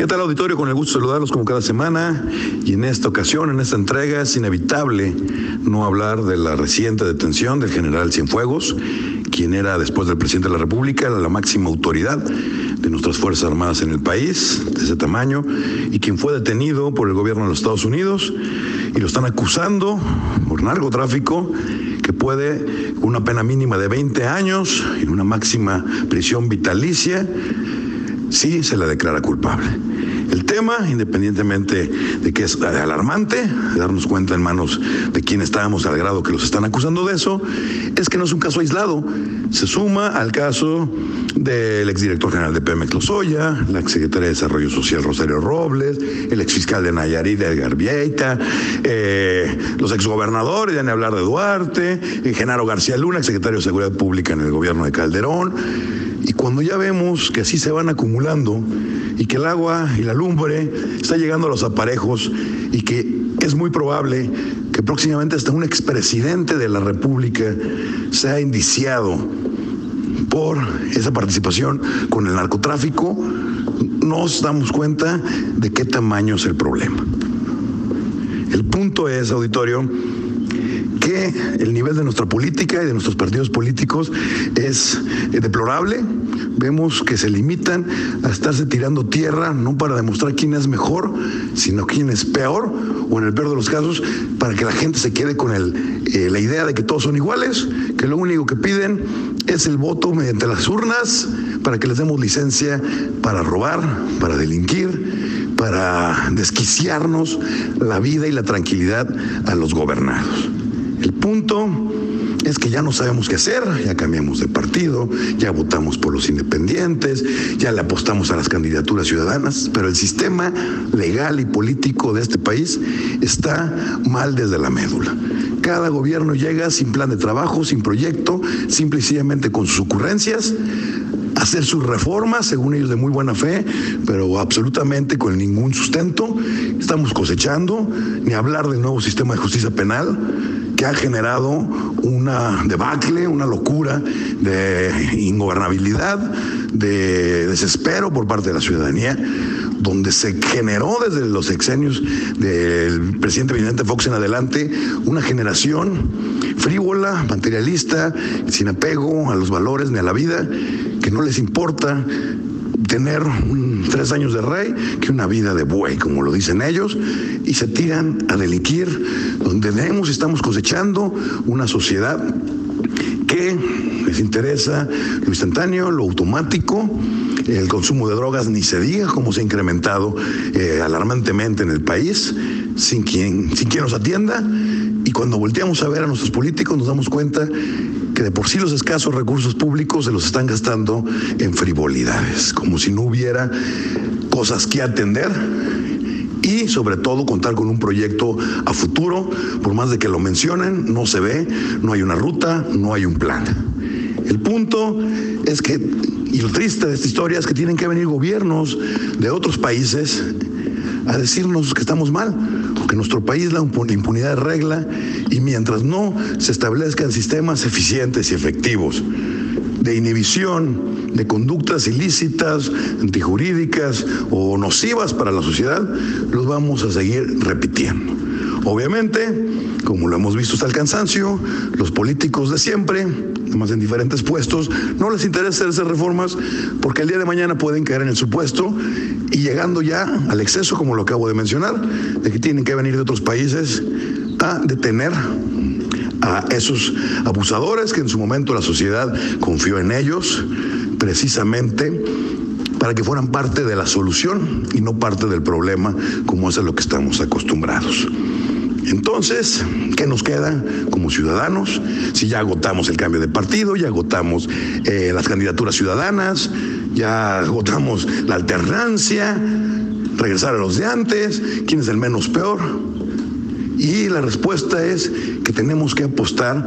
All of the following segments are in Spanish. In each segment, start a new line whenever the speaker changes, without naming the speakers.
¿Qué tal auditorio? Con el gusto de saludarlos como cada semana y en esta ocasión, en esta entrega, es inevitable no hablar de la reciente detención del general Cienfuegos, quien era después del presidente de la República la máxima autoridad de nuestras Fuerzas Armadas en el país, de ese tamaño, y quien fue detenido por el gobierno de los Estados Unidos y lo están acusando por narcotráfico que puede una pena mínima de 20 años y una máxima prisión vitalicia si se le declara culpable. El tema, independientemente de que es alarmante, darnos cuenta en manos de quien estábamos al grado que los están acusando de eso, es que no es un caso aislado. Se suma al caso del exdirector general de Pemex Lozoya, la exsecretaria de Desarrollo Social Rosario Robles, el exfiscal de Nayarit Edgar Vieita, eh, los exgobernadores, ya ni hablar de Duarte, Genaro García Luna, exsecretario de Seguridad Pública en el gobierno de Calderón. Y cuando ya vemos que así se van acumulando y que el agua y la lumbre está llegando a los aparejos y que es muy probable que próximamente hasta un expresidente de la República sea indiciado por esa participación con el narcotráfico, nos damos cuenta de qué tamaño es el problema. El punto es, auditorio, que el nivel de nuestra política y de nuestros partidos políticos es eh, deplorable. Vemos que se limitan a estarse tirando tierra, no para demostrar quién es mejor, sino quién es peor, o en el peor de los casos, para que la gente se quede con eh, la idea de que todos son iguales, que lo único que piden es el voto mediante las urnas para que les demos licencia para robar, para delinquir, para desquiciarnos la vida y la tranquilidad a los gobernados. Punto es que ya no sabemos qué hacer, ya cambiamos de partido, ya votamos por los independientes, ya le apostamos a las candidaturas ciudadanas, pero el sistema legal y político de este país está mal desde la médula. Cada gobierno llega sin plan de trabajo, sin proyecto, simple y sencillamente con sus ocurrencias, hacer sus reformas, según ellos de muy buena fe, pero absolutamente con ningún sustento. Estamos cosechando, ni hablar del nuevo sistema de justicia penal que ha generado una debacle, una locura de ingobernabilidad, de desespero por parte de la ciudadanía, donde se generó desde los sexenios del presidente Vicente Fox en adelante una generación frívola, materialista, sin apego a los valores ni a la vida, que no les importa tener tres años de rey que una vida de buey, como lo dicen ellos, y se tiran a delinquir, donde y estamos cosechando una sociedad que les interesa lo instantáneo, lo automático, el consumo de drogas ni se diga cómo se ha incrementado eh, alarmantemente en el país, sin quien, sin quien nos atienda, y cuando volteamos a ver a nuestros políticos nos damos cuenta que de por sí los escasos recursos públicos se los están gastando en frivolidades, como si no hubiera cosas que atender y sobre todo contar con un proyecto a futuro, por más de que lo mencionen, no se ve, no hay una ruta, no hay un plan. El punto es que, y lo triste de esta historia es que tienen que venir gobiernos de otros países a decirnos que estamos mal, porque en nuestro país la impunidad es regla y mientras no se establezcan sistemas eficientes y efectivos de inhibición de conductas ilícitas, antijurídicas o nocivas para la sociedad, los vamos a seguir repitiendo. Obviamente, como lo hemos visto hasta el cansancio, los políticos de siempre, además en diferentes puestos, no les interesa hacer reformas porque el día de mañana pueden caer en el supuesto y llegando ya al exceso, como lo acabo de mencionar, de que tienen que venir de otros países a detener a esos abusadores que en su momento la sociedad confió en ellos precisamente para que fueran parte de la solución y no parte del problema como es a lo que estamos acostumbrados. Entonces, ¿qué nos queda como ciudadanos? Si ya agotamos el cambio de partido, ya agotamos eh, las candidaturas ciudadanas, ya agotamos la alternancia, regresar a los de antes, quién es el menos peor. Y la respuesta es que tenemos que apostar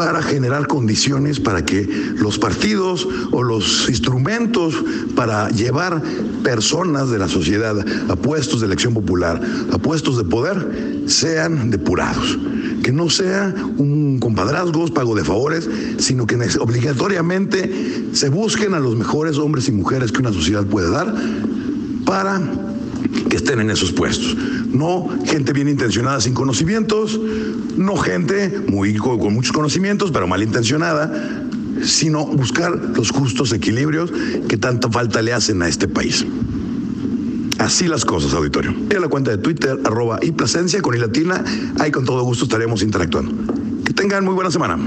para generar condiciones para que los partidos o los instrumentos para llevar personas de la sociedad a puestos de elección popular, a puestos de poder, sean depurados. Que no sea un compadrazgos, pago de favores, sino que obligatoriamente se busquen a los mejores hombres y mujeres que una sociedad puede dar para que estén en esos puestos. No gente bien intencionada sin conocimientos, no gente muy, con, muchos conocimientos, pero mal intencionada, sino buscar los justos equilibrios que tanta falta le hacen a este país. Así las cosas, auditorio. Y la cuenta de Twitter, arroba y Plasencia con y latina, ahí con todo gusto estaremos interactuando. Que tengan muy buena semana.